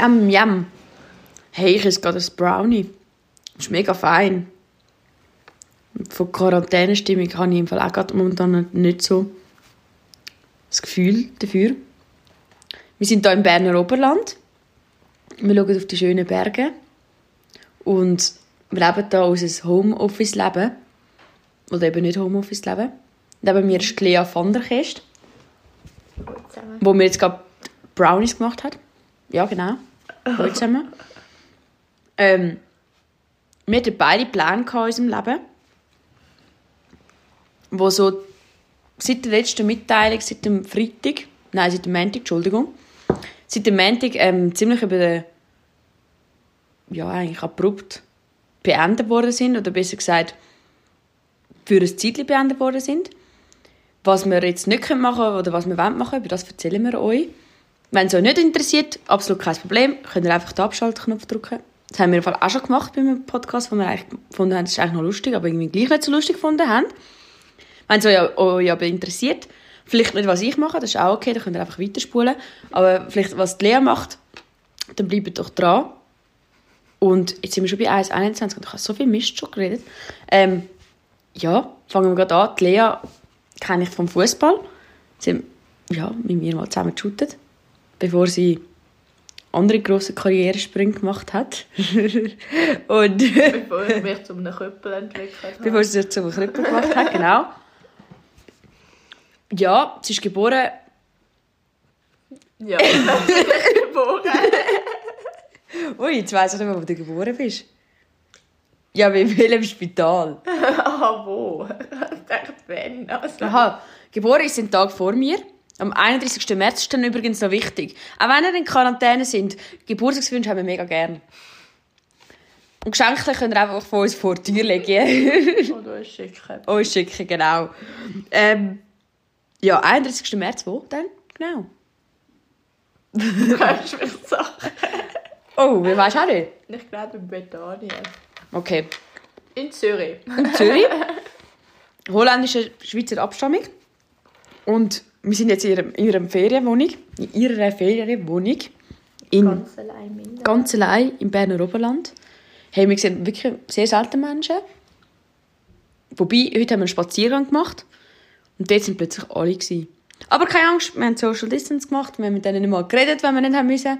Yum, yum. Hey, ich esse gerade ein Brownie. Das ist mega fein. Von Quarantänestimmung habe ich im Fall auch gerade momentan nicht so das Gefühl dafür. Wir sind hier im Berner Oberland. Wir schauen auf die schönen Berge. Und wir leben hier unser Homeoffice-Leben. Oder eben nicht Homeoffice-Leben. Neben mir ist Lea van der Kest. Wo mir jetzt gerade Brownies gemacht hat. Ja, genau. Hallo zusammen. ähm, wir hatten beide Pläne in unserem Leben. Wo so seit der letzten Mitteilung, seit dem Freitag, nein, seit dem Montag, Entschuldigung, seit dem Montag ähm, ziemlich über den, ja, eigentlich abrupt beendet worden sind, oder besser gesagt, für ein Zeitchen beendet worden sind. Was wir jetzt nicht machen können oder was wir machen wollen, über das erzählen wir euch. Wenn es euch nicht interessiert, absolut kein Problem, könnt ihr einfach den Abschaltknopf drücken. Das haben wir auch schon gemacht bei einem Podcast, wo wir eigentlich gefunden haben, das ist eigentlich noch lustig, aber irgendwie gleich nicht so lustig gefunden haben. Wenn es euch, euch aber interessiert, vielleicht nicht, was ich mache, das ist auch okay, dann könnt ihr einfach weiterspulen. Aber vielleicht, was die Lea macht, dann bleibt doch dran. Und jetzt sind wir schon bei 1,21 und ich habe so viel Mist schon geredet. Ähm, ja, fangen wir gerade an. Die Lea kenne ich vom Fußball. Sie haben ja, mit mir mal zusammen geshootet, bevor sie andere grosse Karrieresprünge gemacht hat. und bevor sie mich zu einem Krüppel entwickelt hat. Bevor sie sich zu einem Krüppel gemacht hat, genau. Ja, sie ist geboren... Ja, sie ist geboren. Ui, jetzt weiss ich nicht mehr, wo du geboren bist. Ja, in welchem Spital? ah, wo? Ich dachte, wenn. Also. Aha, geboren ist ein Tag vor mir. Am 31. März ist dann übrigens noch wichtig. Auch wenn ihr in Quarantäne sind, Geburtstagswünsche haben wir mega gern. Und Geschenke könnt ihr einfach von uns vor die Tür legen. Oder uns schicken. uns schicken, genau. Ähm, ja, 31. März, wo denn? Genau. Du kannst mich Sachen. Oh, wer weiß auch nicht. Ich glaube in Bethanien. Okay. In Zürich. In Zürich. Holländische Schweizer Abstammung. Und wir sind jetzt in ihrer, in ihrer Ferienwohnung. In ihrer Ferienwohnung. In Ganz allein ganz allein im Berner Oberland. Hey, wir sehen wirklich sehr selten Menschen. Wobei, heute haben wir einen Spaziergang gemacht. Und dort sind plötzlich alle. Gewesen. Aber keine Angst, wir haben Social Distance gemacht. Wir haben mit denen nicht mal geredet, wenn wir nicht haben müssen.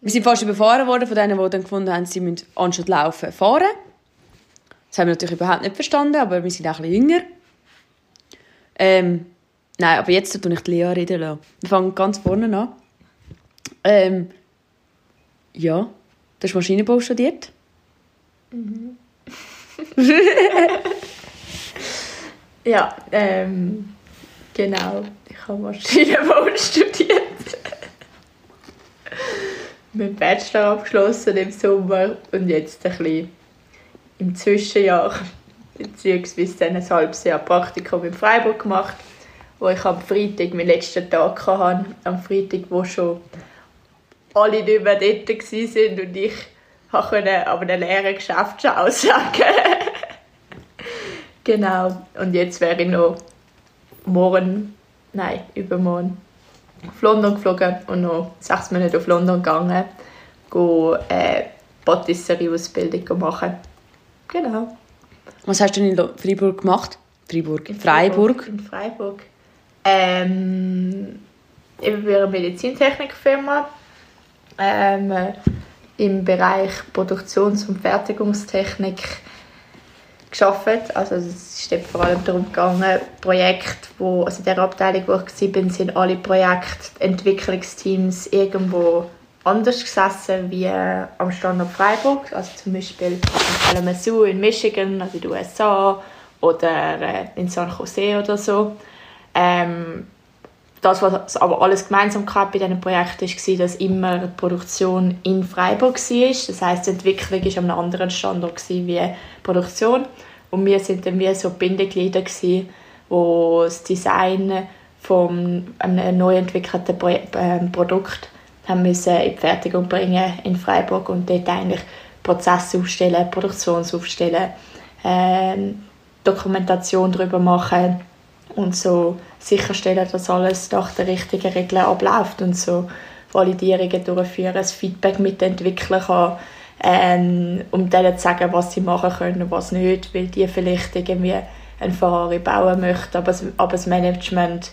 Wir sind fast überfahren worden von denen, die dann gefunden haben, sie müssen anstatt laufen fahren. Das haben wir natürlich überhaupt nicht verstanden, aber wir sind auch ein bisschen jünger. Ähm, nein, aber jetzt tue ich die Lea reden lassen. Wir fangen ganz vorne an. Ähm, ja, du hast Maschinenbau studiert. Ja, ähm, genau. Ich habe Maschinenbau studiert. Mit Bachelor abgeschlossen im Sommer und jetzt ein bisschen im Zwischenjahr beziehungsweise dann ein halbes Jahr Praktikum in Freiburg gemacht, wo ich am Freitag meinen letzten Tag hatte. Am Freitag, wo schon alle nicht mehr dort waren und ich konnte aber einem leeren Geschäft schon aussagen. Genau. Und jetzt wäre ich noch morgen, nein, übermorgen auf London geflogen und noch sechs Monate auf London gegangen, go äh, Patisserie-Ausbildung machen. Genau. Was hast du denn in Freiburg gemacht? Freiburg. Freiburg. In Freiburg. Ähm, ich bin einer Medizintechnikfirma ähm, äh, im Bereich Produktions- und Fertigungstechnik geschafft. Also es ist vor allem darum gegangen, Projekte, wo, also in der Abteilung, wo ich war, sind alle Projektentwicklungsteams irgendwo anders gesessen wie äh, am Standort Freiburg. Also zum Beispiel in Kalamazoo in Michigan, also in den USA oder äh, in San Jose oder so. Ähm, das, was aber alles Gemeinsamkeit bei diesen Projekten war, dass immer die Produktion in Freiburg war. Das heisst, die Entwicklung war an einem anderen Standort wie die Produktion. Und wir waren dann wie so Bindeglieder, gewesen, wo das Design von einem neu entwickelten Pro ähm, Produkt haben müssen in die Fertigung bringen in Freiburg und dort eigentlich Prozesse aufstellen, Produktion aufstellen, ähm, Dokumentation darüber machen und so sicherstellen, dass alles nach den richtigen Regeln abläuft und so Validierungen durchführen, das Feedback mitentwickeln kann, ähm, um denen zu sagen, was sie machen können und was nicht, weil die vielleicht irgendwie ein Ferrari bauen möchten, aber das, aber das Management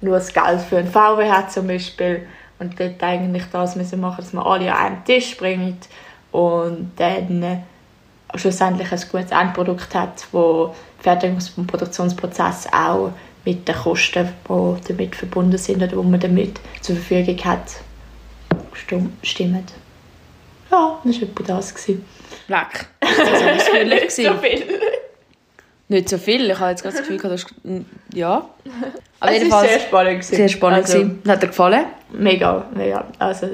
nur das Geld für ein VW hat zum Beispiel und dort eigentlich das müssen machen, dass man alle an einen Tisch bringt und dann schlussendlich ein gutes Endprodukt hat, wo Fertigungs- und Produktionsprozess auch mit den Kosten, die damit verbunden sind oder die man damit zur Verfügung hat, stimmen. Ja, das war etwa das. Leck. Das war ausführlich. Nicht so viel. Nicht so viel. Ich habe jetzt gerade das Gefühl, dass ja. Aber es war sehr spannend. Sehr spannend. Also, Hat dir gefallen? Mega, mega. Also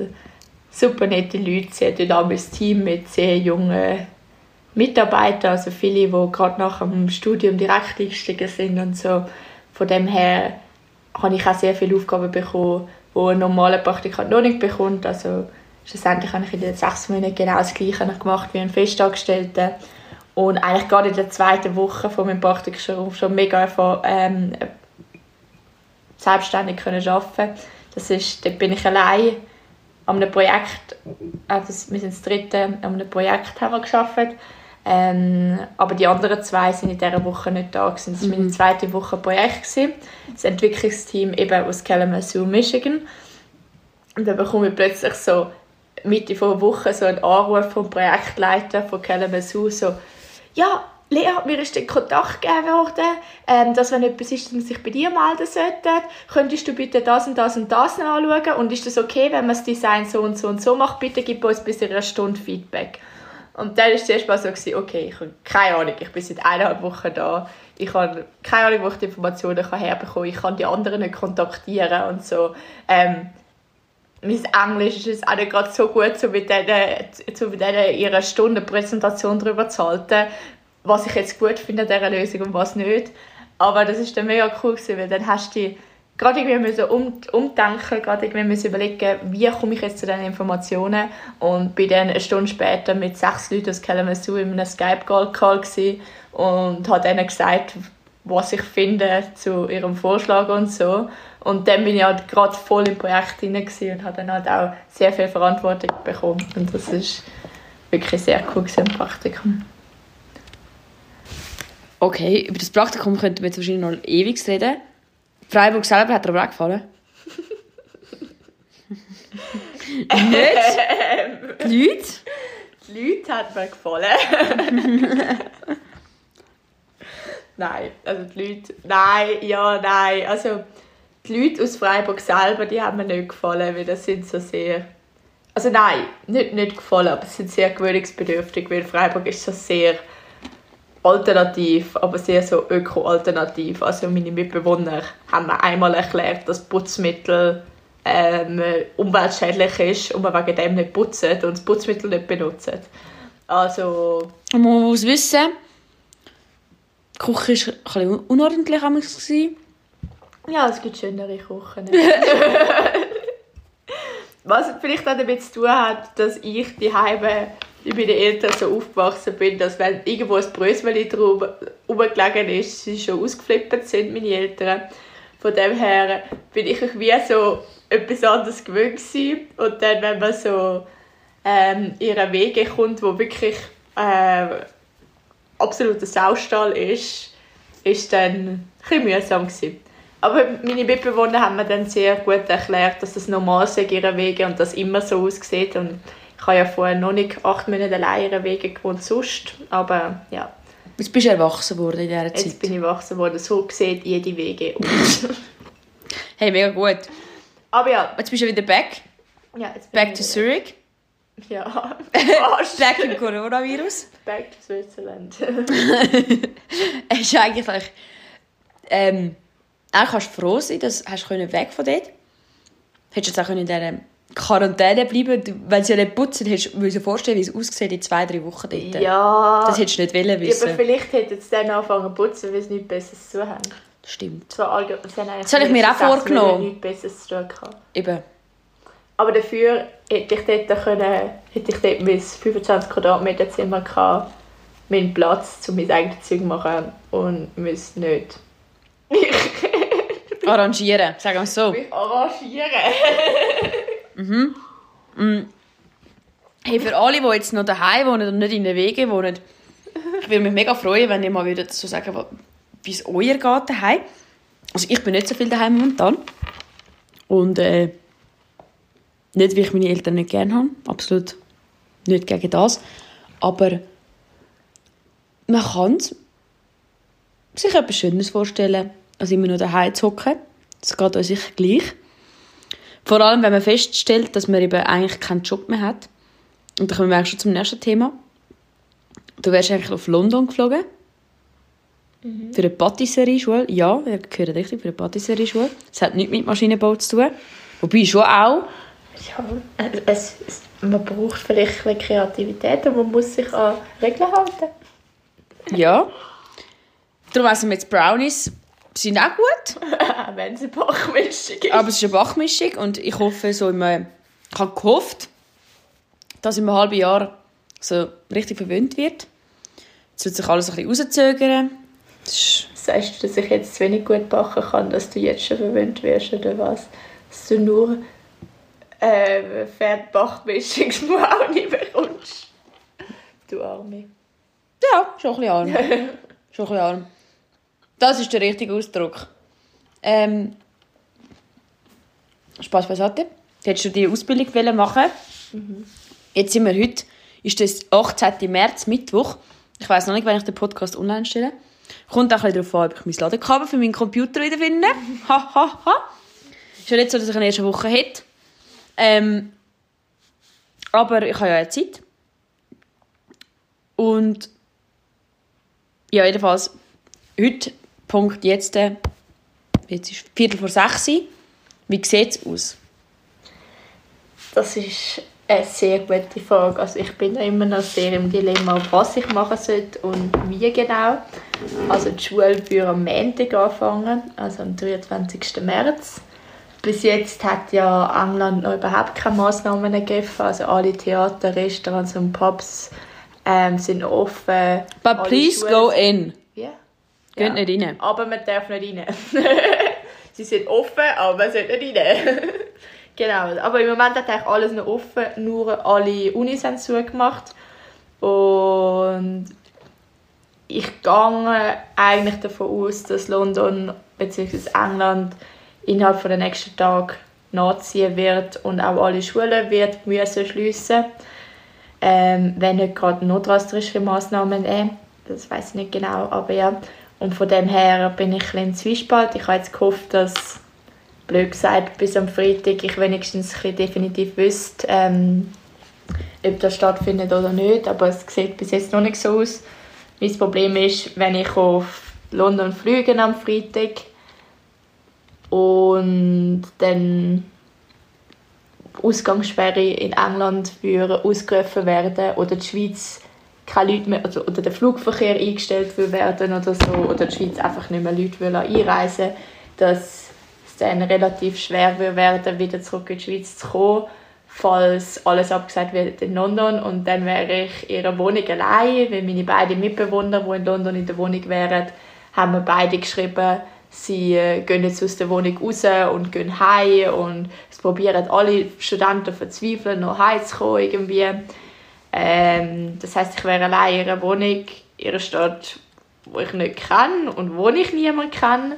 super nette Leute, sehr dynamisches Team mit sehr jungen Mitarbeitern, also viele, die gerade nach dem Studium direkt eingestiegen sind und so. Von dem her habe ich auch sehr viele Aufgaben bekommen, die ein normaler Praktikant noch nicht bekommt. Also schlussendlich habe ich in den sechs Monaten genau das Gleiche gemacht wie ein Festangestellter. Und eigentlich gerade in der zweiten Woche von meinem Praktikum schon, mega ähm, selbstständig können arbeiten. Das ist, dort bin ich allein an einem Projekt, also wir sind das dritte, an einem Projekt haben wir gearbeitet. Ähm, aber die anderen zwei sind in dieser Woche nicht da. Gewesen. Das war mhm. meine zweite Woche Projekt. Gewesen. Das Entwicklungsteam eben aus Kalamazoo, Michigan. Und dann bekomme ich plötzlich so Mitte der Woche so einen Anruf vom Projektleiter von Kalamazoo, so «Ja, Lea, mir ist der Kontakt gegeben worden, ähm, dass wenn etwas ist, dass sich bei dir melden sollte, könntest du bitte das und das und das anschauen und ist das okay, wenn man das Design so und so und so macht, bitte gib uns bis in einer Stunde Feedback. Und dann war es zuerst mal so, okay, ich habe keine Ahnung, ich bin seit eineinhalb Wochen da, ich habe keine Ahnung, wo ich die Informationen herbekommen kann, ich kann die anderen nicht kontaktieren und so. Ähm, mein Englisch ist auch nicht gerade so gut, so mit denen, so mit denen ihrer Stundenpräsentation darüber zu halten, was ich jetzt gut finde an dieser Lösung und was nicht. Aber das ist dann mega cool gewesen, weil dann hast du gerade irgendwie müssen um, umdenken, gerade irgendwie müssen überlegen, wie komme ich jetzt zu diesen Informationen und bin dann eine Stunde später mit sechs Leuten aus Kalamazoo in einem Skype-Call und habe denen gesagt, was ich finde zu ihrem Vorschlag und so. Und dann bin ich halt gerade voll im Projekt hinein und habe dann halt auch sehr viel Verantwortung bekommen. Und das ist wirklich sehr cool im Praktikum. Okay, über das Praktikum könnten wir jetzt wahrscheinlich noch ewig reden. Freiburg selber hat dir aber auch gefallen. Nicht? Die Leute? Die Leute hat mir gefallen. nein, also die Leute, nein, ja, nein, also die Leute aus Freiburg selber, die haben mir nicht gefallen, weil das sind so sehr, also nein, nicht, nicht gefallen, aber sie sind sehr gewöhnungsbedürftig, weil Freiburg ist so sehr alternativ, aber sehr so öko-alternativ. Also meine Mitbewohner haben mir einmal erklärt, dass Putzmittel ähm, umweltschädlich ist und man wegen dem nicht putzt und das Putzmittel nicht benutzt. Also... Man muss wissen, die Küche war ein bisschen unordentlich. Ja, es gibt schönere Küchen. Was vielleicht auch damit zu tun hat, dass ich die Heime ich bei den Eltern so aufgewachsen bin, dass wenn irgendwo ein Brösmeli rumgelegen ist, sie schon ausgeflippt sind, meine Eltern. Von dem her bin ich wie so etwas anderes gewöhnt gewesen. Und dann, wenn man so ähm, ihre Wege kommt, wo wirklich äh, absoluter Saustall ist, ist dann ein mühsam gewesen. Aber meine Mitbewohner haben mir dann sehr gut erklärt, dass das normal ist, ihre Wege und das immer so aussieht. Und ich habe ja vorher noch nicht acht Monate allein in Wege gewohnt, sonst. Aber ja. Jetzt bist du erwachsen worden in dieser Zeit. Jetzt bin ich erwachsen worden. So sieht jede Wege aus. hey, mega gut. Aber ja. Jetzt bist du wieder back. Ja, jetzt bin back to Zurich. Ja, back im Coronavirus. Back to Switzerland. es ist eigentlich... Ähm, eigentlich kannst du froh sein, dass du weg von dort Hättest du jetzt auch in dieser Quarantäne bleiben, weil sie ja nicht putzen, hättest du dir vorstellen, wie es aussieht in zwei, drei Wochen dort. Ja. Das hättest du nicht wollen wissen. Ja, aber vielleicht hätten sie dann angefangen zu putzen, weil sie nichts Besseres zu haben. Stimmt. So das habe ich mir auch vorgenommen. nichts Besseres zu tun Eben. Aber dafür hätte ich dort, können, hätte ich dort mein 25 Quadratmeter Zimmer gehabt, meinen Platz, um mein eigenes Zeug zu machen und müsste nicht Arrangieren, sagen wir es so. Mich arrangieren. Hey, für alle, die jetzt noch daheim wohnen und nicht in den Wegen wohnen, ich würde mich mega freuen, wenn ihr mal wieder so sagen würdet, wie es euer geht daheim. Also ich bin nicht so viel daheim momentan. Und äh, nicht, weil ich meine Eltern nicht gerne habe. Absolut nicht gegen das. Aber man kann sich etwas Schönes vorstellen, als immer nur daheim zu hocken. Das geht euch sicher gleich. Vor allem, wenn man feststellt, dass man eben eigentlich keinen Job mehr hat. Und dann kommen wir auch schon zum nächsten Thema. Du wärst eigentlich auf London geflogen. Für eine Patisserie-Schule. Ja, ihr gehört richtig, für eine Patisserie-Schule. Das hat nichts mit Maschinenbau zu tun. Wobei schon auch. Ja, es, es, man braucht vielleicht ein Kreativität und man muss sich an Regeln halten. Ja. Darum essen wir jetzt Brownies. Sind auch gut. Wenn es eine Bachmischung ist. Aber es ist eine Bachmischung und ich hoffe, so im, ich habe gehofft, dass in einem halben Jahr so richtig verwöhnt wird. Jetzt wird sich alles ein bisschen rauszögern. Das Sagst du, dass ich jetzt zu wenig gut backen kann, dass du jetzt schon verwöhnt wirst, oder was? Dass du nur äh, Pferd-Bachmischungsbrownie bekommst. Du Arme. ja, schon ein bisschen arm. schon ein bisschen arm. Das ist der richtige Ausdruck. Ähm, Spaß beiseite. Hättest du die Ausbildung machen Jetzt sind wir heute, ist das 18. März, Mittwoch. Ich weiß noch nicht, wann ich den Podcast online stelle. Kommt auch ein bisschen darauf an, ob ich mein Ladekabel für meinen Computer wieder finde. Ha, ha, ha. Ist ja nicht so, dass ich eine erste Woche hätte. Ähm, aber ich habe ja eine Zeit. Und ja, jedenfalls, heute, Punkt jetzt, äh, jetzt ist Viertel vor sechs. Wie sieht es aus? Das ist eine sehr gute Frage. Also ich bin immer noch sehr im Dilemma, was ich machen sollte und wie genau. Also die Schule würde am Montag anfangen, also am 23. März. Bis jetzt hat ja England noch überhaupt keine Massnahmen ergriffen. Also alle Theater, Restaurants und Pubs ähm, sind offen. But Alle please Schulen- go in. Ja. Geht nicht rein. Aber man darf nicht rein. Sie sind offen, aber man sollte nicht rein. genau. Aber im Moment hat eigentlich alles noch offen, nur alle Unis haben zugemacht. Und ich gehe eigentlich davon aus, dass London bzw. England innerhalb von den nächsten Tagen nachziehen wird und auch alle Schulen wird müssen schliessen. Ähm, wenn nicht gerade drastische Massnahmen nehmen. Das weiß ich nicht genau, aber ja. Und von dem her bin ich ein Zwiespalt. Ich habe jetzt gehofft, dass, blöd gesagt, bis am Freitag ich wenigstens definitiv wüsste, ähm, ob das stattfindet oder nicht. Aber es sieht bis jetzt noch nicht so aus. Mein Problem ist, wenn ich auf London fliege am Freitag und dann Ausgangssperre in England würde ausgerufen werden oder die Schweiz keine Leute mehr, also, oder der Flugverkehr eingestellt würde werden oder so, oder die Schweiz einfach nicht mehr Leute will einreisen dass es dann relativ schwer würde werden, wieder zurück in die Schweiz zu kommen, falls alles abgesagt wird in London und dann wäre ich in ihrer Wohnung allein, weil meine beiden Mitbewohner, die in London in der Wohnung wären, haben mir beide geschrieben, sie äh, gehen jetzt aus der Wohnung raus und gehen heim und es probieren alle Studenten verzweifeln, noch heimzukommen irgendwie. Ähm, das heißt, ich wäre allein in einer Wohnung in einer Stadt, wo ich nicht kenne und wo ich niemanden kenne,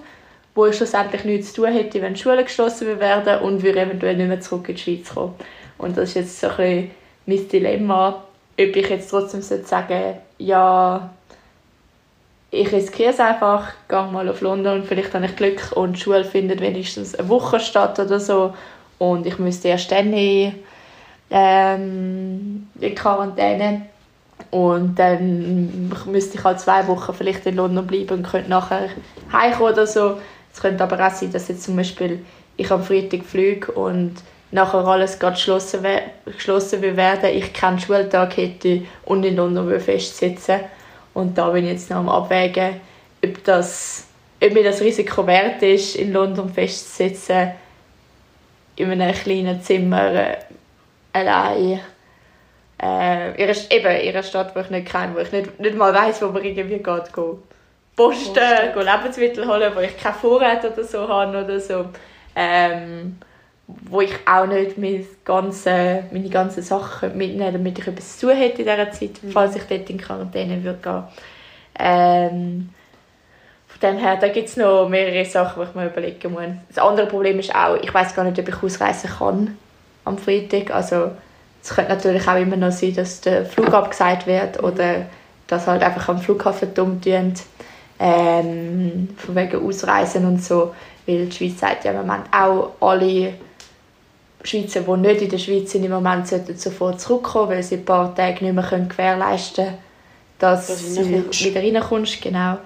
wo ich schlussendlich nichts zu tun hätte, wenn die Schulen geschlossen werden und wir eventuell nicht mehr zurück in die Schweiz kommen. Und das ist jetzt so ein bisschen mein Dilemma, ob ich jetzt trotzdem sagen ja, ich riskiere es einfach, gehe mal auf London, vielleicht habe ich Glück und die Schule findet wenigstens eine Woche statt oder so und ich müsste erst dann in, ähm, in Quarantäne und dann müsste ich halt zwei Wochen vielleicht in London bleiben und könnte nachher heimkommen oder so. Es könnte aber auch sein, dass jetzt zum Beispiel ich am Freitag fliege und nachher alles gerade geschlossen, we- geschlossen werden, ich keinen Schultag hätte und in London festsitzen und da bin ich jetzt noch am abwägen, ob, das, ob mir das Risiko wert ist, in London festzusitzen, in einem kleinen Zimmer äh, allein. Äh, in, einer, eben, in einer Stadt, die ich nicht kenne, wo ich nicht, nicht mal weiss, wo man irgendwie geht. Go Posten, Posten. go Lebensmittel holen, wo ich keinen Vorrat oder so habe oder so. Ähm, wo ich auch nicht meine ganzen, meine ganzen Sachen mitnehmen damit ich etwas zu hätte in dieser Zeit, mhm. falls ich dort in Quarantäne würde gehen. Ähm, von dem her, da gibt es noch mehrere Sachen, die ich mir überlegen muss. Das andere Problem ist auch, ich weiß gar nicht, ob ich ausreisen kann am Freitag. Also es könnte natürlich auch immer noch sein, dass der Flug abgesagt wird oder dass halt einfach am Flughafen dumm tun, ähm, von wegen Ausreisen und so, weil die Schweiz sagt ja im Moment auch alle Schweizer, die nicht in der Schweiz sind, im Moment sollten sofort zurückkommen, weil sie ein paar Tage nicht mehr gewährleisten können, dass, dass du wieder reinkommst. Genau.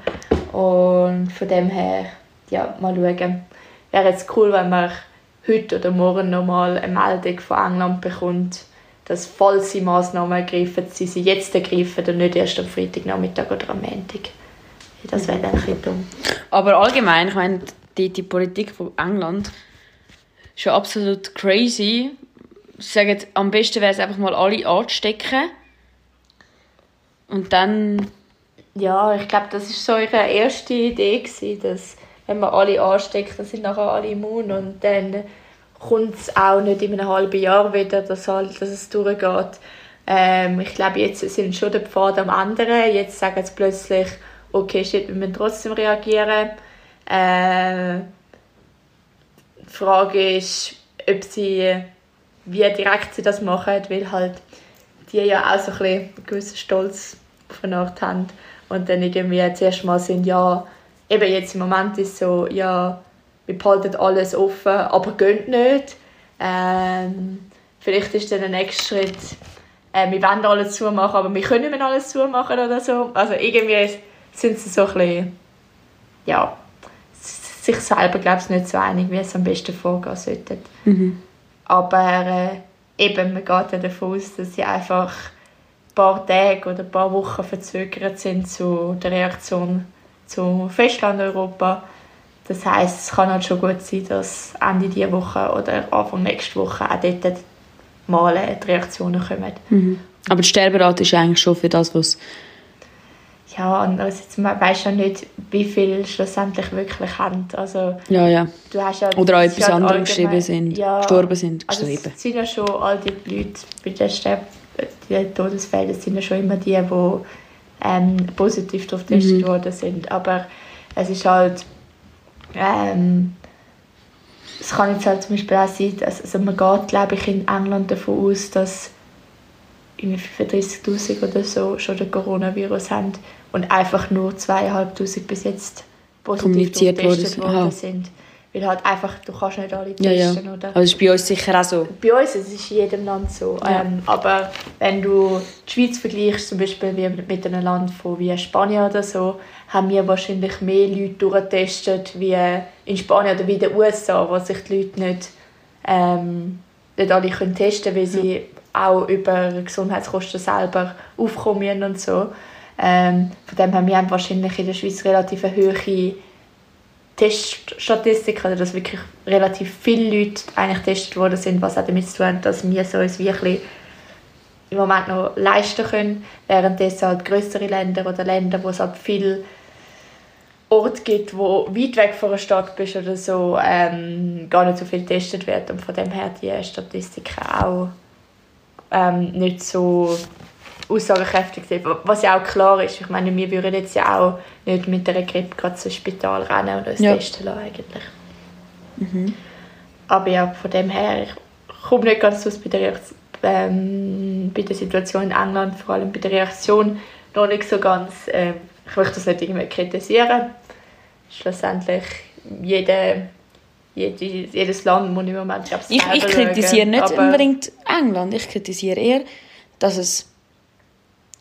Und von dem her, ja, mal schauen. Wäre jetzt cool, wenn man heute oder morgen nochmal eine Meldung von England bekommt, dass falls sie Massnahmen ergreifen, sie sie jetzt ergreifen und nicht erst am Freitagnachmittag oder am Montag. Das wäre dann ein bisschen dumm. Aber allgemein, ich meine, die, die Politik von England ist ja absolut crazy. Sie sagen, am besten wäre es einfach mal alle anzustecken. Und dann... Ja, ich glaube, das war so ihre erste Idee, gewesen, dass wenn man alle ansteckt, dann sind nachher alle immun und dann kommt es auch nicht in einem halben Jahr wieder, dass, halt, dass es durchgeht. Ähm, ich glaube, jetzt sind schon die Pfade am anderen. Jetzt sagen sie plötzlich, okay, shit, wir müssen trotzdem reagieren. Äh, die Frage ist, ob sie, wie direkt sie das machen, weil halt die ja auch so ein bisschen einen gewissen Stolz auf eine Art haben und dann irgendwie zuerst mal sind, ja, eben jetzt im Moment ist es so, ja, wir behalten alles offen, aber gehen nicht. Ähm, vielleicht ist dann der nächste Schritt, äh, wir wollen alles zumachen, aber wir können nicht mehr alles zumachen oder so. Also irgendwie sind sie so ein bisschen, ja, sich selber, glaube ich, nicht so einig, wie es am besten vorgehen sollte. Mhm. Aber äh, eben, man geht ja davon aus, dass sie einfach ein paar Tage oder ein paar Wochen verzögert sind zu der Reaktion zu Festlandeuropa. Das heißt, es kann halt schon gut sein, dass Ende dieser Woche oder Anfang nächste Woche auch dort mal die Reaktionen kommen. Mhm. Aber die Sterberate ist eigentlich schon für das, was ja, andererseits, man weiß ja nicht, wie viele schlussendlich wirklich haben. Also, ja, ja. Du hast ja Oder auch etwas anderes geschrieben sind, ja, gestorben sind, also geschrieben. Es sind ja schon all die Leute bei den Sterb die Todesfällen sind ja schon immer die, die ähm, positiv darauf getestet mhm. worden sind. Aber es ist halt ähm, es kann jetzt halt zum Beispiel auch sein, dass also man geht, glaube ich, in England davon aus, dass 35'000 oder so schon den Coronavirus haben und einfach nur 2'500 bis jetzt positiv getestet worden sind. Weil halt einfach, du kannst nicht alle testen, ja, ja. oder? Aber das ist bei uns sicher auch so. Bei uns, es ist in jedem Land so. Ja. Ähm, aber wenn du die Schweiz vergleichst, zum Beispiel wie mit einem Land von wie Spanien oder so, haben wir wahrscheinlich mehr Leute durchgetestet wie in Spanien oder wie in den USA, wo sich die Leute nicht, ähm, nicht alle können testen können, weil sie auch über Gesundheitskosten selber aufkommen und so. Ähm, von dem haben wir wahrscheinlich in der Schweiz relativ eine hohe Teststatistik, also dass wirklich relativ viele Leute eigentlich getestet worden sind, was auch damit zu tun hat, dass wir so uns wirklich im Moment noch leisten können, währenddessen halt größere Länder oder Länder, wo es halt viel Ort gibt, wo weit weg von einer Stadt bist oder so, ähm, gar nicht so viel getestet wird. Und von dem her die Statistiken auch ähm, nicht so aussagekräftig sind. Was ja auch klar ist. Ich meine, wir würden jetzt ja auch nicht mit einer Grippe gerade zum Spital rennen und uns ja. testen lassen eigentlich. Mhm. Aber ja, von dem her, ich komme nicht ganz aus bei der, ähm, bei der Situation in England, vor allem bei der Reaktion noch nicht so ganz. Ähm, ich möchte das nicht irgendwie kritisieren. Schlussendlich jede, jede, jedes Land muss im Moment ich, ich kritisiere nicht unbedingt England. Ich kritisiere eher, dass es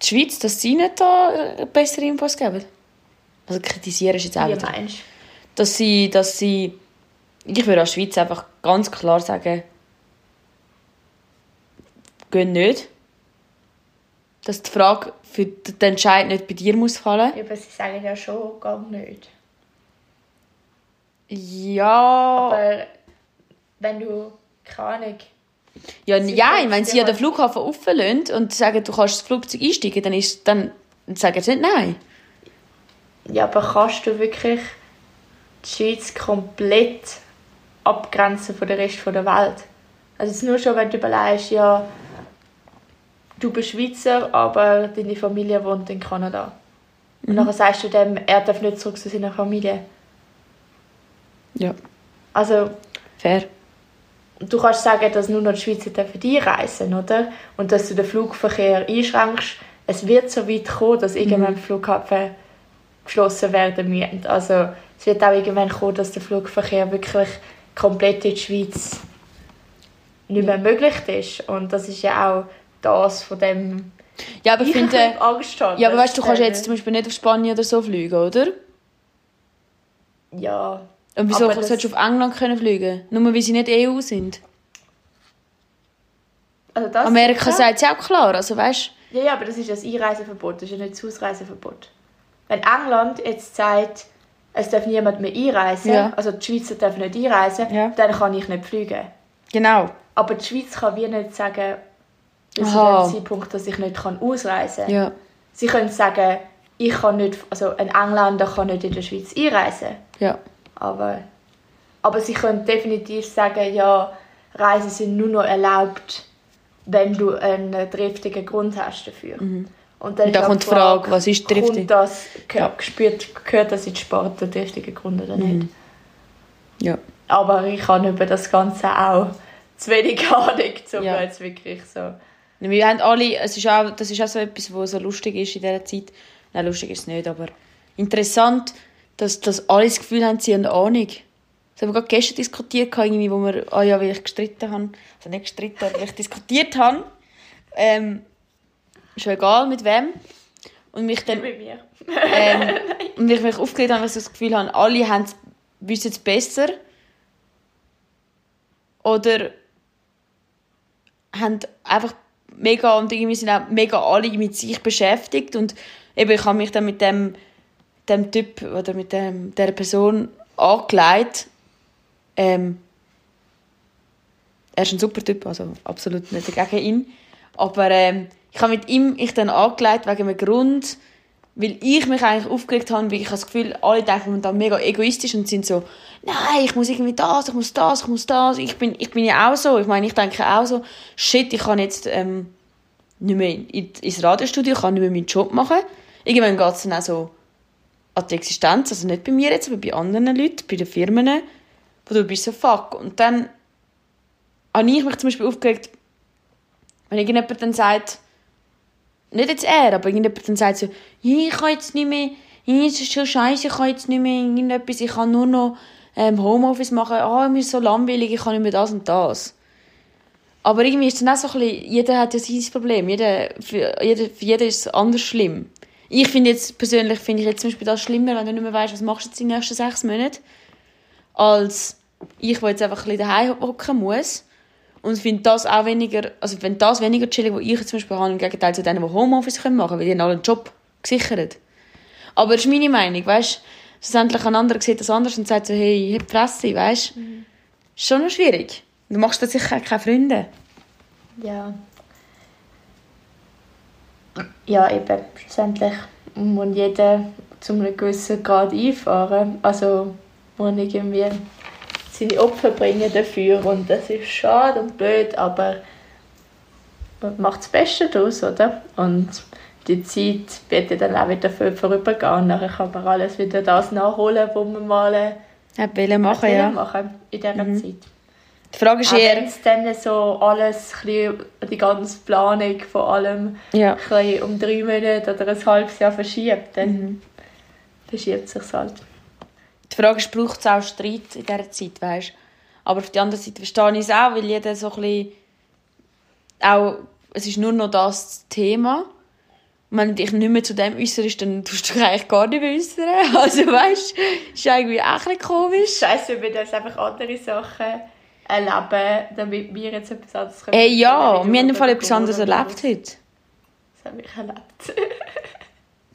die Schweiz, dass sie nicht da äh, bessere Infos geben. Also kritisieren ist jetzt auch Wie meinst Dass sie, dass sie, ich würde als Schweiz einfach ganz klar sagen, gehen nicht. Dass die Frage für den Entscheid nicht bei dir muss fallen. Ja, aber sie sagen ja schon, gar nicht. Ja. Aber wenn du, keine Ahnung, ja, ja wenn sie ja den Flughafen offen und sagen, du kannst das Flugzeug einsteigen, dann, ist, dann sagen sie nicht nein. Ja, aber kannst du wirklich die Schweiz komplett abgrenzen von der Rest der Welt. Also nur schon, wenn du überlegst, ja, du bist Schweizer, aber deine Familie wohnt in Kanada. Und dann sagst du dem, er darf nicht zurück zu seiner Familie. Ja, Also fair. Du kannst sagen, dass nur noch die Schweizer dürfen einreisen, oder? Und dass du den Flugverkehr einschränkst. Es wird so weit kommen, dass irgendwann Flughafen geschlossen werden müssen. Also es wird auch irgendwann kommen, dass der Flugverkehr wirklich komplett in die Schweiz nicht mehr möglich ist. Und das ist ja auch das von dem Ja, aber ich finde... Angst habe. Ja, aber weißt du, du kannst jetzt zum Beispiel nicht auf Spanien oder so fliegen, oder? Ja, Und wieso Aber das- sollst du auf England können fliegen? Nur weil sie nicht EU sind. also das Amerika ja. sagt es auch klar, also weißt Ja, ja, aber das ist das Einreiseverbot, das ist ja nicht das Ausreiseverbot. Wenn England jetzt sagt, es darf niemand mehr einreisen, Ja. also die Schweizer dürfen nicht einreisen, Ja. dann kann ich nicht fliegen. Genau. Aber die Schweiz kann wie nicht sagen, zu Aha. dem Zeitpunkt, dass ich nicht kann ausreisen kann. Ja, Sie können sagen, ich kann nicht, also ein Engländer kann nicht in der Schweiz einreisen. ja. Aber, aber sie können definitiv sagen, ja, Reisen sind nur noch erlaubt, wenn du einen triftigen Grund hast dafür. Und dann Und da kommt die Frage, was ist triftig? Kommt das, gehört, Ja. gespürt, gehört das in die Sparte, der triftige Grund oder nicht? Ja. Aber ich habe über das Ganze auch zu wenig Ahnung, um Ja. jetzt wirklich so... Wir haben alle, es ist auch, das ist auch so etwas, was so lustig ist in dieser Zeit. Nein, lustig ist es nicht, aber interessant, dass, dass alle das Gefühl haben, sie haben eine Ahnung. Das haben wir gerade gestern diskutiert, irgendwie, wo wir, ah ja, weil ich gestritten habe, also nicht gestritten, aber weil ich diskutiert habe. Ähm, ist ja egal mit wem. Und mich dann Mit mir. ähm, und ich mich aufgeregt habe, weil ich das Gefühl habe, alle haben wissen es besser. Oder haben einfach mega und irgendwie sind auch mega alle mit sich beschäftigt und eben ich habe mich dann mit dem, dem Typ oder mit dem, der Person angelegt. Ähm, er ist ein super Typ, also absolut nicht gegen ihn. Aber ähm, ich habe mit ihm ich dann angelegt wegen einem Grund, weil ich mich eigentlich aufgeregt habe, weil ich habe das Gefühl, alle denken dann mega egoistisch und sind so, nein, ich muss irgendwie das, ich muss das, ich muss das. Ich bin, ich bin ja auch so. Ich meine, ich denke auch so, shit, ich kann jetzt ähm, nicht mehr in, ins Radiostudio, ich kann nicht mehr meinen Job machen. Irgendwann geht es dann auch so an die Existenz, also nicht bei mir jetzt, aber bei anderen Leuten, bei den Firmen, wo du bist so, fuck. Und dann habe ich mich zum Beispiel aufgeregt, wenn irgendjemand dann sagt, nicht jetzt er, aber irgendjemand dann sagt so, «Ja, ich kann jetzt nicht mehr, es ist schon scheiße, ich kann jetzt nicht mehr irgendetwas, ich kann nur noch ähm, Homeoffice machen, ah, mir ist so langweilig, ich kann nicht mehr das und das. Aber irgendwie ist es dann auch so ein bisschen, jeder hat ja sein Problem, jeder, für, jeder, für jeden ist es anders schlimm. Ich finde jetzt, persönlich finde ich jetzt zum Beispiel das schlimmer, wenn du nicht mehr weißt, was machst du jetzt in den nächsten sechs Monaten, als ich, der jetzt einfach ein bisschen daheim hocken muss. Und finde das auch weniger, also wenn das weniger chillig, was ich jetzt zum Beispiel habe, im Gegenteil zu denen, die Homeoffice können machen können, weil die haben alle einen Job gesichert. Aber das ist meine Meinung, weißt? Schlussendlich ein anderer sieht das anders und sagt so, hey, hab die Fresse, weißt du? Ist schon noch schwierig. Du machst da sicher keine Freunde. Ja. Ja, eben, schlussendlich muss jeder zu einem gewissen Grad einfahren. Also muss irgendwie seine Opfer bringen dafür und das ist schade und blöd, aber man macht das Beste daraus, oder? Und die Zeit wird ja dann auch wieder vor- vorübergehen und nachher kann man alles wieder das nachholen, was man mal äh, machen, ja. machen in dieser Zeit. Die Frage ist Auch wenn eher, es dann so alles, die ganze Planung von allem ja, um drei Monate oder ein halbes Jahr verschiebt, dann Mhm. verschiebt es sich halt. die Frage ist, braucht es auch Streit in dieser Zeit, weißt Aber auf der anderen Seite verstehe ich es auch, weil jeder so ein bisschen auch, es ist nur noch das Thema. Und wenn du dich nicht mehr zu dem äußerst, dann tust du dich eigentlich gar nicht mehr äußern. Also weißt du, ist irgendwie auch ein bisschen komisch. Scheiße, wir jetzt einfach andere Sachen erleben, damit wir jetzt etwas anderes können. Ey, ja, wir haben im Fall etwas anderes erlebt heute. Das habe ich erlebt.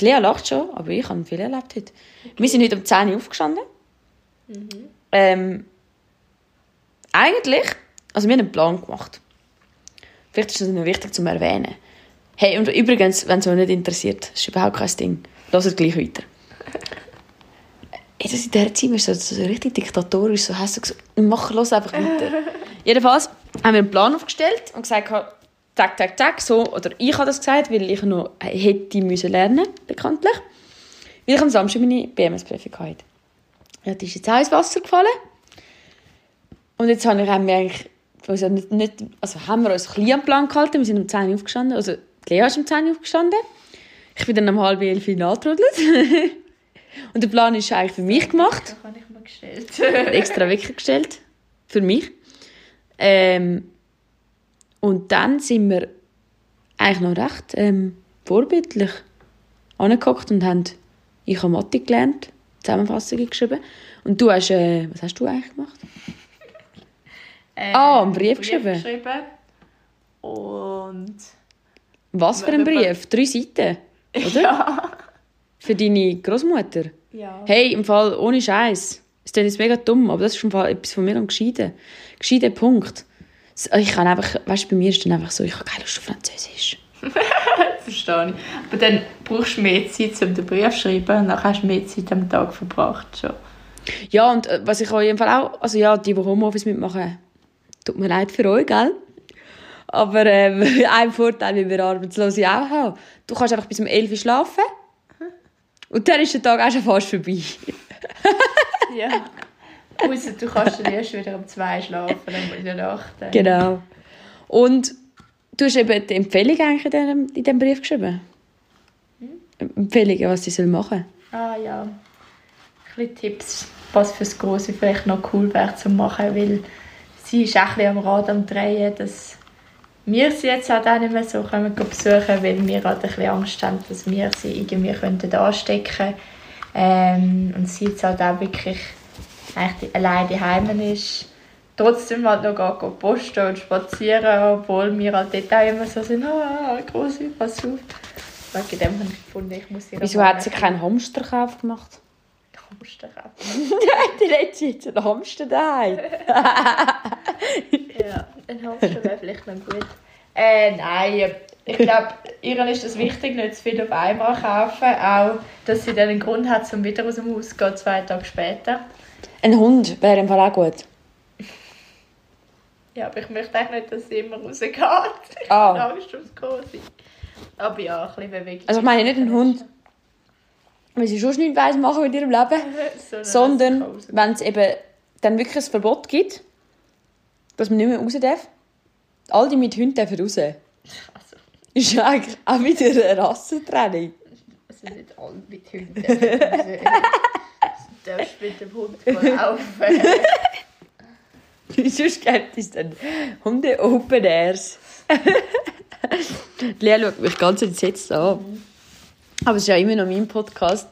Die Lea lacht schon, aber ich habe viel erlebt heute. Wir sind heute um 10 Uhr aufgestanden. Ähm, eigentlich, also wir haben einen Plan gemacht. Vielleicht ist das noch wichtig zu erwähnen. Hey, und übrigens, wenn es euch nicht interessiert, ist überhaupt kein Ding. Hört gleich weiter. Ey, das in dieser Zeit war so, so richtig diktatorisch, so hast du gesagt, mach los einfach weiter. Jedenfalls haben wir einen Plan aufgestellt und gesagt, zack, zack, zack, so, oder ich habe das gesagt, weil ich noch hätte müssen lernen, bekanntlich. Weil ich am Samstag meine BMS-Prüfung hatte. Ja, die ist jetzt auch ins Wasser gefallen. Und jetzt haben wir eigentlich, also nicht, nicht, also haben wir uns ein bisschen Plan gehalten, wir sind um 10 Uhr aufgestanden, also Lea ist um 10 Uhr aufgestanden. Ich bin dann um halb elf nachgetrudelt. Und der Plan ist eigentlich für mich gemacht. Das habe ich mir gestellt. extra Wecker gestellt. Für mich. Ähm, und dann sind wir eigentlich noch recht ähm, vorbildlich angeguckt und haben, ich habe Mathe gelernt, Zusammenfassungen geschrieben. Und du hast, äh, was hast du eigentlich gemacht? Äh, Ah, einen Brief geschrieben. geschrieben. Und Was für ein Brief? Drei Seiten, oder? ja. Für deine Großmutter. ja. Hey, im Fall ohne Scheiß. Es klingt jetzt mega dumm, aber das ist im Fall etwas von mir am Gescheiten. Gescheiten Punkt. S- Ich kann einfach, weißt du, bei mir ist dann einfach so, ich habe keine Lust auf Französisch. Verstehe ich. Aber dann brauchst du mehr Zeit, um den Brief zu schreiben und dann hast du mehr Zeit am Tag verbracht. Schon. Ja, und äh, was ich auf jeden Fall auch, also ja, die, die Homeoffice mitmachen, tut mir leid für euch, gell? Aber ähm, ein Vorteil, wie wir Arbeitslose auch haben, du kannst einfach bis um 11 Uhr schlafen und dann ist der Tag auch schon fast vorbei. Ja. Ausser du kannst dann erst wieder um zwei schlafen, dann in der Nacht. dann. Genau. Und du hast eben die Empfehlung eigentlich in diesem, in diesem Brief geschrieben. Empfehlungen, was sie soll machen Ah ja. Ein bisschen Tipps, was fürs Große vielleicht noch cool wäre zu machen, weil sie ist auch ein bisschen am Rad am Drehen, dass wir sie jetzt halt auch nicht mehr so können besuchen weil wir halt ein bisschen Angst haben, dass wir sie irgendwie könnten anstecken ähm, und sie jetzt halt auch wirklich eigentlich allein daheim ist. Trotzdem halt noch gar nicht posten und spazieren, obwohl wir halt dort auch immer so sind, ah, große, pass auf. Wegen dem habe ich gefunden, ich muss ihr Wieso hat sie keinen Hamsterkauf gemacht? Hamster kaufen. die letzte jetzt einen Hamster daheim. Ja, ein Hamster wäre vielleicht noch gut. Äh, nein, ich glaube, ihr ist es wichtig, nicht zu viel auf einmal kaufen. Auch, dass sie dann einen Grund hat, um wieder aus dem Haus zu gehen, zwei Tage später. Ein Hund wäre im Fall auch gut. Ja, aber ich möchte eigentlich nicht, dass sie immer rausgeht. Ich Ah. habe Angst ums Große. Aber ja, ein bisschen Bewegung. Also ich meine nicht einen Hund, weil sie schon nichts weiss machen mit ihrem Leben, Sondern, sondern wenn es eben dann wirklich ein Verbot gibt, dass man nicht mehr raus darf. All die mit Hunden dürfen raus. Also, Ist ja eigentlich auch wieder eine Rassentraining. es sind nicht alle mit Hunden. Du darfst mit dem Hund laufen. Sonst gibt es dann Hunde Open Airs. Lea schaut mich ganz entsetzt an. Aber es ist ja immer noch mein Podcast.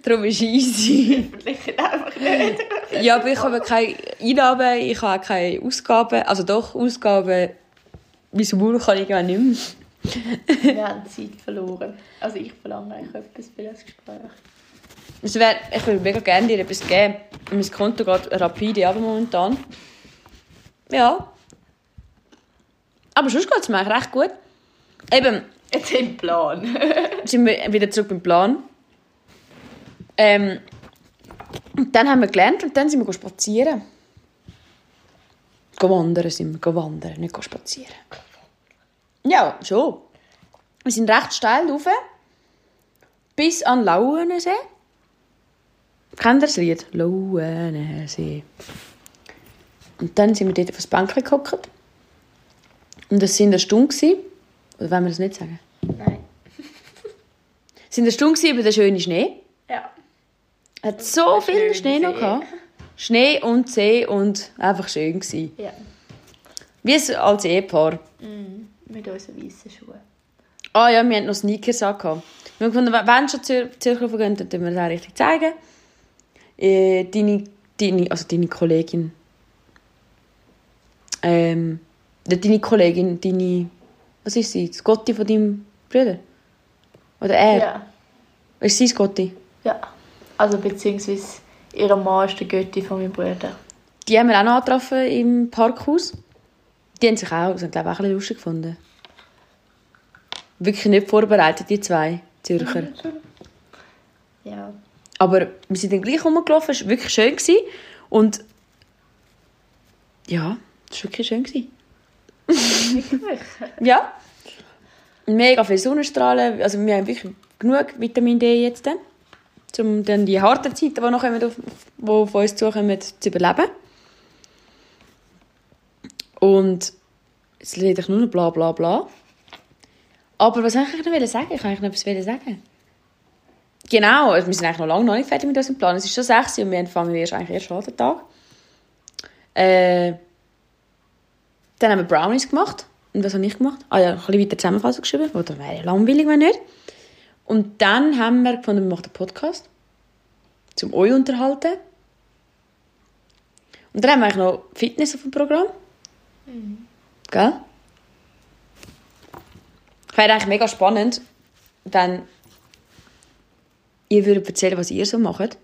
Darum ist es easy. Vielleicht einfach nicht. Ja, aber ich habe keine Einnahmen, ich habe auch keine Ausgaben. Also doch, Ausgaben, Maul kann ich irgendwann nicht mehr. Wir haben Zeit verloren. Also ich verlange eigentlich etwas für das Gespräch. Es wär, ich würde mega gerne dir etwas geben. Mein Konto geht rapide aber momentan. Ja. Aber sonst geht es mir eigentlich recht gut. Eben, Jetzt im Plan. sind wir wieder zurück beim Plan. Ähm, dann haben wir gelernt und dann sind wir spazieren. Gehen wandern sind wir, wandern, nicht spazieren. Ja, schon. Wir sind recht steil rauf, bis an Lauenensee. Kennt ihr das Lied? Lauenensee. Und dann sind wir dort auf das Bänkchen gehockt. Und das waren eine Stunde. gewesen. Oder wollen wir das nicht sagen? Nein. Es war eine Stunde über den schönen Schnee. Ja. Es hat so Der viel Schnee noch See. gehabt. Schnee und See und einfach schön gewesen. Ja. Wie es als Ehepaar. Mhm. Mit unseren weißen Schuhen. Ah ja, wir hatten noch Sneakers angehabt. Wir haben gefunden, wenn schon Zür Zürcher gehen, dann wir das auch richtig zeigen. Äh, deine, deine, also deine Kollegin. Ähm, deine Kollegin, deine. Was ist sie? Das Gotti von deinem Bruder? Oder er? Ja. Ist sie das Gotti? Ja. Also beziehungsweise ihre Mann ist der Götti von meinem Bruder. Die haben wir auch noch angetroffen im Parkhaus. Die haben sich auch, das haben, glaube ich, auch ein bisschen lustig gefunden. Wirklich nicht vorbereitet, die zwei Zürcher. Ja. Aber wir sind dann gleich rumgelaufen, es war wirklich schön. Gewesen. Und ja, es war wirklich schön. Gewesen. ja. Mega viel Sonnenstrahlen, also wir haben wirklich genug Vitamin D jetzt, um dann die harten Zeiten, die noch kommen, die auf uns zukommen, zu überleben. Und jetzt rede ich nur noch bla bla bla. Aber was wollte ich noch sagen? Ich wollte noch etwas sagen. Genau, also wir sind eigentlich noch lange noch nicht fertig mit unserem Plan. Es ist schon 6 Uhr und wir anfangen erst, eigentlich erst an den Tag. Äh, dann haben wir Brownies gemacht. Und was habe ich gemacht? Ah ja, ein bisschen weiter Zusammenfassung geschrieben. Oder wäre langweilig, wenn nicht. Und dann haben wir gefunden, wir machen einen Podcast. Zum euch unterhalten. Und dann haben wir eigentlich noch Fitness auf dem Programm. Mhm. Gell? Wäre eigentlich mega spannend, wenn ihr würdet erzählen, was ihr so macht.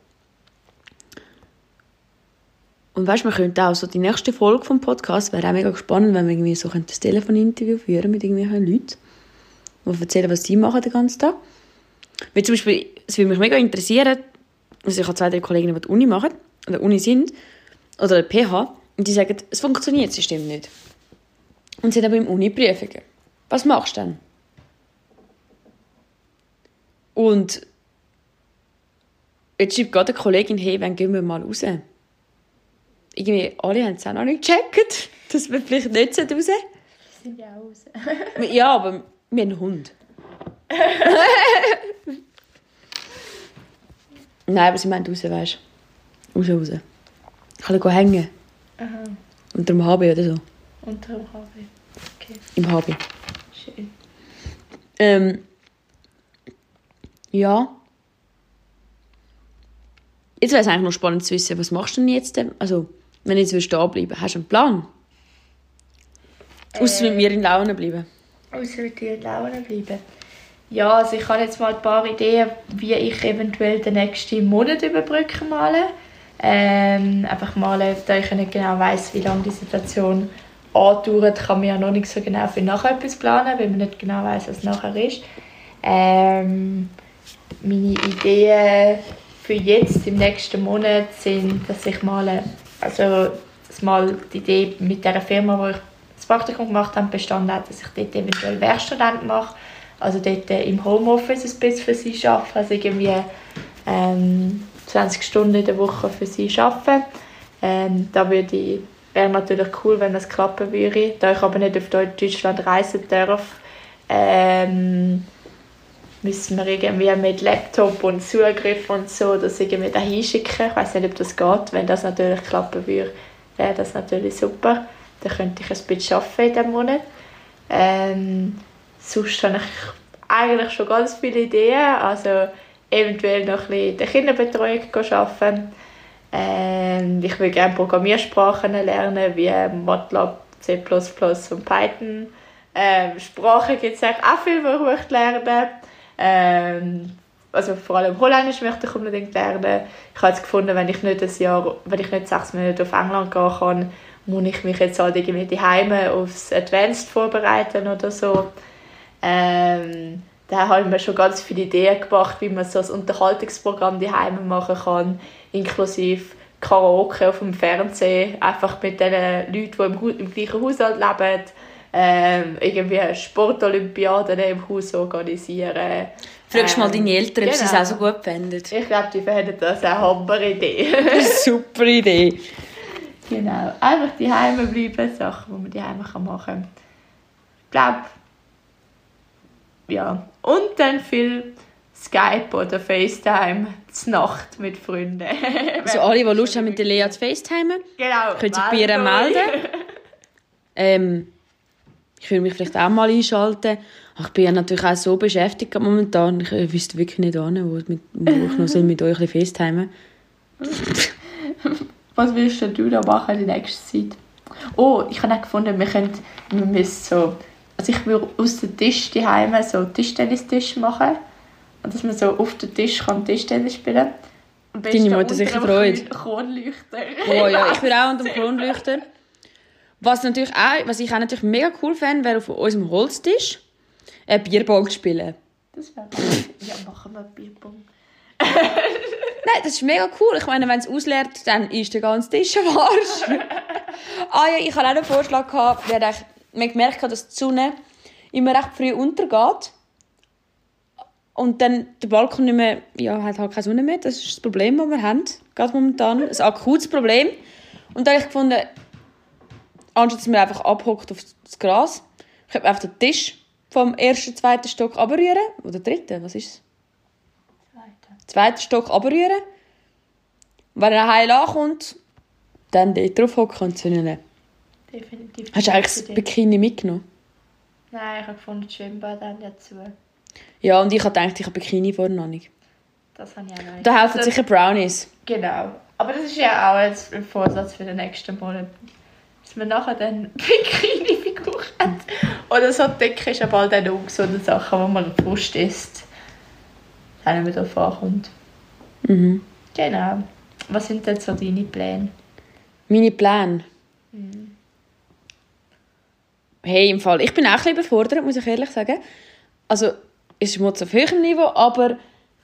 Und weißt, man könnte auch so die nächste Folge vom Podcast wäre auch mega spannend, wenn wir irgendwie so ein Telefoninterview führen mit irgendwelchen Leuten, die erzählen, was sie machen den ganzen Tag. Wie zum Beispiel, es würde mich mega interessieren, also ich habe zwei, drei Kollegen, die die Uni machen, oder Uni sind, oder der PH, und die sagen, es funktioniert, das System nicht. Und sind aber im Uni Prüfungen. Was machst du dann? Und jetzt schreibt gerade eine Kollegin, hey, wann gehen wir mal raus? Irgendwie, alle haben es auch noch nicht gecheckt, dass wir vielleicht nicht raus sind. sind ja auch raus. ja, aber wir haben einen Hund. Nein, aber sie meinen raus, weißt du. Raus, raus. Ich kann hängen. Aha. Unter dem HB oder so. Unter dem HB. Okay. Im HB. Schön. Ähm, ja. Jetzt wäre es eigentlich noch spannend zu wissen, was machst du denn jetzt? Also, wenn du jetzt da bleiben hast du einen Plan? Äh, Außer mit mir in Laune bleiben. Außer mit dir in Laune bleiben. Ja, also ich habe jetzt mal ein paar Ideen, wie ich eventuell den nächsten Monat überbrücken malen. Ähm, einfach malen, da ich nicht genau weiß, wie lange die Situation andauert, kann man ja noch nicht so genau für nachher etwas planen, weil man nicht genau weiß, was nachher ist. Ähm, meine Ideen für jetzt im nächsten Monat sind, dass ich mal, also mal die Idee mit der Firma, wo ich das Praktikum gemacht habe, bestanden hat, dass ich dort eventuell Werkstudent mache, also dort im Homeoffice ein bisschen für sie arbeite, also irgendwie ähm, 20 Stunden in der Woche für sie arbeiten. Ähm, da würde ich, wäre natürlich cool, wenn das klappen würde, da ich aber nicht auf Deutschland reisen darf. Ähm, müssen wir irgendwie mit Laptop und Zugriff und so das irgendwie dahin schicken. Ich weiß nicht, ob das geht. Wenn das natürlich klappen würde, wäre das natürlich super. Dann könnte ich ein bisschen arbeiten in diesem Monat. Ähm, sonst habe ich eigentlich schon ganz viele Ideen. Also eventuell noch ein bisschen in der Kinderbetreuung arbeiten. Ähm, ich will gerne Programmiersprachen lernen, wie MATLAB, C++ und Python. Ähm, Sprachen gibt es auch viel, die ich lernen ähm, also vor allem Holländisch möchte ich unbedingt lernen. Ich habe jetzt gefunden, wenn ich nicht ein Jahr, wenn ich nicht sechs Monate auf England gehen kann, muss ich mich jetzt halt irgendwie daheim aufs Advanced vorbereiten oder so. Ähm, da habe ich mir schon ganz viele Ideen gemacht, wie man so ein Unterhaltungsprogramm daheim machen kann, inklusive Karaoke auf dem Fernsehen, einfach mit den Leuten, die im, im gleichen Haushalt leben ähm, irgendwie Sportolympiaden im Haus organisieren. Fragst ähm, mal deine Eltern, genau. ob sie es genau. auch so gut finden. Ich glaube, die finden das eine Hammer-Idee. Super Idee. Genau, einfach die Heime bleiben, Sachen, die man die Heime machen kann. Ich glaube, ja. Und dann viel Skype oder FaceTime zur Nacht mit Freunden. also alle, die Lust haben, mit der Lea zu FaceTimen, genau, können sich bei ihr melden. ähm, ich will mich vielleicht auch mal einschalten. ich bin ja natürlich auch so beschäftigt momentan. Ich äh, wüsste wirklich nicht an, wo, mit, wo ich noch mit euch ein bisschen Was willst du da machen in der nächsten Zeit? Oh, ich habe auch gefunden, wir können, wir müssen so, also ich würde aus dem Tisch daheim so Tischtennistisch machen und dass man so auf dem Tisch kann Tischtennis spielen. Deine Mutter sicher freut. Kronleuchter. Oh ja, ich bin auch unter dem Kronleuchter. Was, natürlich auch, was ich auch natürlich mega cool fände, wäre auf unserem Holztisch ein Bierbong spielen. Das wäre Ja, machen wir Bierbong. Nein, das ist mega cool. Ich meine, wenn es ausleert, dann ist der ganze Tisch am Arsch. ah ja, ich hatte auch einen Vorschlag. Gehabt. Wir haben gemerkt, dass die Sonne immer recht früh untergeht. Und dann der Balkon nicht mehr, ja, hat halt keine Sonne mehr. Das ist das Problem, das wir haben. Gerade momentan. Ein akutes Problem. Und da habe ich gefunden, anstatt dass man einfach abhockt auf das Gras, könnte man einfach den Tisch vom ersten, zweiten Stock abrühren. Oder dritten, was ist es? Zweiten. Zweiten Stock abrühren. Wenn er heil ankommt, dann dort drauf hocken und zünden. Definitiv. Hast du eigentlich das Bikini mitgenommen? Nein, ich habe gefunden, das Schwimmbad dann dazu. Ja, und ich habe gedacht, ich habe Bikini vorher noch nicht. Das habe ich auch noch nicht. Da helfen sicher Brownies. Genau. Aber das ist ja auch jetzt ein Vorsatz für den nächsten Monat. Dass man nachher dann Bikini-Figur hat. Oder so Decke ist ja bald dann auch so eine Sache, wo man Frust isst. Wenn man darauf ankommt. Mhm. Genau. Was sind denn so deine Pläne? Meine Pläne? Mhm. Hey, im Fall, ich bin auch ein bisschen überfordert, muss ich ehrlich sagen. Also, es ist jetzt auf höherem Niveau, aber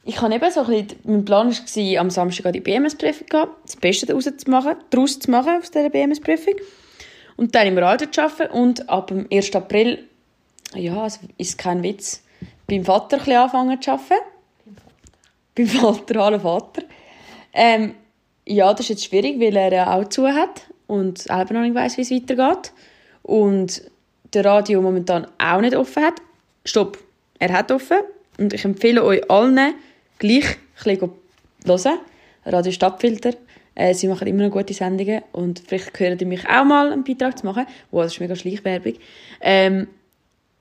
ich habe eben so ein bisschen, mein Plan war, am Samstag die BMS-Prüfung das Beste daraus zu machen, daraus zu machen aus dieser BMS-Prüfung. Und dann im Radio zu arbeiten und ab dem 1. April, ja, es ist kein Witz, beim Vater ein anfangen zu arbeiten. Beim Vater, hallo Vater. Ähm, ja, das ist jetzt schwierig, weil er ja auch zu hat und selber noch nicht weiss, wie es weitergeht. Und der Radio momentan auch nicht offen hat. Stopp, er hat offen. Und ich empfehle euch allen, gleich ein bisschen hören. Radio Stadtfilter. Äh, sie machen immer noch gute Sendungen und vielleicht hören die mich auch mal einen Beitrag zu machen. Wow, das ist mega Schleichwerbung. Ähm,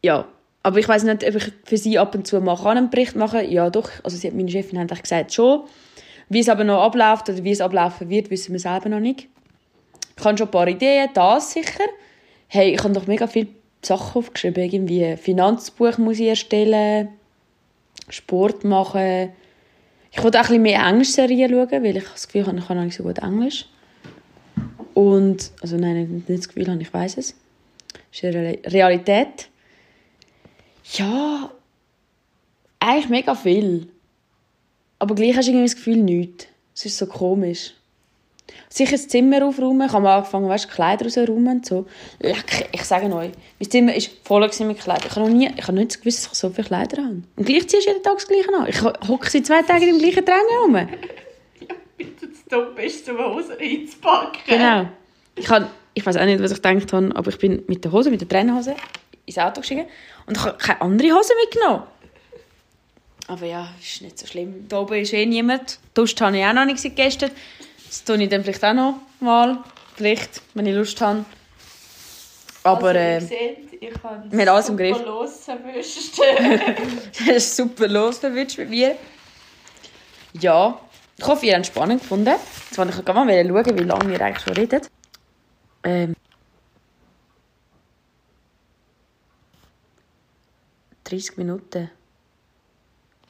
ja, aber ich weiß nicht, ob ich für sie ab und zu mal einen Bericht machen kann. Ja, doch. Also sie, meine Chefin hat gesagt, schon. Wie es aber noch abläuft oder wie es ablaufen wird, wissen wir selber noch nicht. Ich habe schon ein paar Ideen, das sicher. Hey, ich habe doch mega viele Sachen aufgeschrieben, irgendwie Finanzbuch muss ich erstellen, Sport machen. Ich wollte auch ein bisschen mehr Englisch-Serien schauen, weil ich das Gefühl habe, ich kann nicht so gut Englisch. Und, also nein, nicht das Gefühl habe, ich weiß es. Das ist eine Realität. Ja, eigentlich mega viel. Aber gleich hast du irgendwie das Gefühl, nichts. Es ist so komisch sicher das Zimmer aufräumen. Ich habe angefangen, weißt, Kleider rauszuräumen und so. Leck, ich sage euch, mein Zimmer war voll mit Kleidern. Ich habe noch nie, ich habe nicht gewusst, dass ich so viele Kleider habe. Und gleich ziehst du jeden Tag das Gleiche an. Ich hocke seit zwei Tagen im gleichen Tränen rum. ja, du zu dumm bist, um Hose reinzupacken. Genau. Ich, habe, ich weiß auch nicht, was ich gedacht habe, aber ich bin mit der Hose, mit der Trainerhose ins Auto gestiegen und ich habe keine andere Hose mitgenommen. Aber ja, ist nicht so schlimm. Da oben ist eh niemand. Duscht habe ich auch noch nicht gestern. Das tue ich dann vielleicht auch noch mal. Vielleicht, wenn ich Lust habe. Aber also, äh, seht, ich habe wir alles im Griff. los erwischt. das ist super los verwischt mit mir. Ja, ich hoffe, ihr habt es spannend gefunden. Jetzt wollte ich mal schauen, wie lange wir eigentlich schon reden. Ähm, 30 Minuten.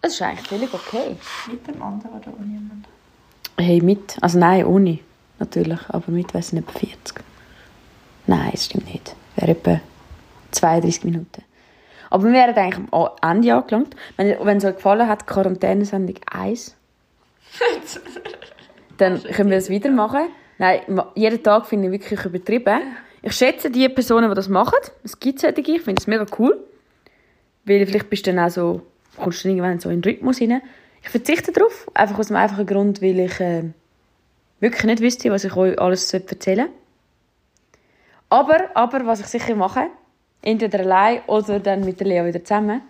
Das ist eigentlich völlig okay. Mit dem anderen oder ohne jemanden? Hey, mit. Also nein, ohne. Natürlich. Aber mit wäre es etwa 40. Nein, das stimmt nicht. Wäre etwa 32 Minuten. Aber wir wären eigentlich am Ende angelangt. Wenn, wenn es euch gefallen hat, Quarantänesendung 1, dann können wir das wieder machen. Nein, jeden Tag finde ich wirklich übertrieben. Ich schätze die Personen, die das machen. Es gibt solche, ich finde es mega cool. Weil vielleicht bist du dann auch so, kommst du irgendwann so in den Rhythmus rein. Ich verzichte darauf, einfach aus dem einfachen Grund, weil ich äh, wirklich nicht wüsste, was ich euch alles erzählen soll. Aber, aber, was ich sicher mache, entweder allein oder dann mit der Lea wieder zusammen,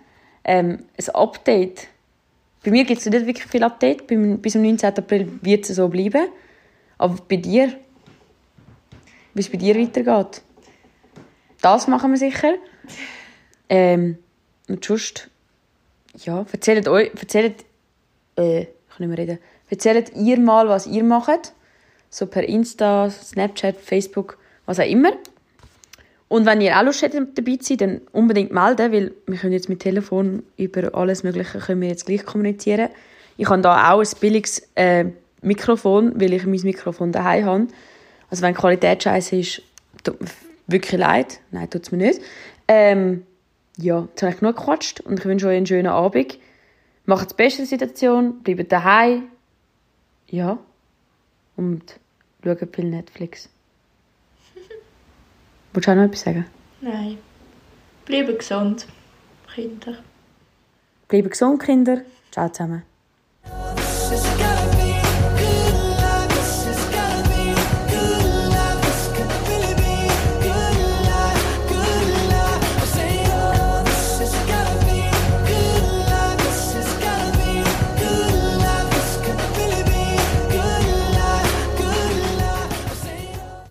ähm, ein Update. Bei mir gibt es nicht wirklich viel Update, bis zum 19. April wird es so bleiben. Aber bei dir, wie es bei dir weitergeht, das machen wir sicher. Ähm, und sonst, ja, erzählt, euch, erzählt äh, ich kann nicht mehr reden. Erzählt ihr mal, was ihr macht. So per Insta, Snapchat, Facebook, was auch immer. Und wenn ihr auch Lust habt, dabei zu sein, dann unbedingt melden, weil wir können jetzt mit Telefon über alles Mögliche können wir jetzt gleich kommunizieren. Ich habe da auch ein billiges äh, Mikrofon, weil ich mein Mikrofon daheim habe. Also wenn die Qualität scheiße ist, tut mir wirklich leid. Nein, tut es mir nicht. Ähm, ja, jetzt habe ich genug gequatscht und ich wünsche euch einen schönen Abend. Macht das Beste der Situation, bleibt daheim. Ja. Und schauen viel Netflix. Wolltest du auch noch etwas sagen? Nein. Bleiben gesund, Kinder. Bleiben gesund, Kinder. Ciao zusammen.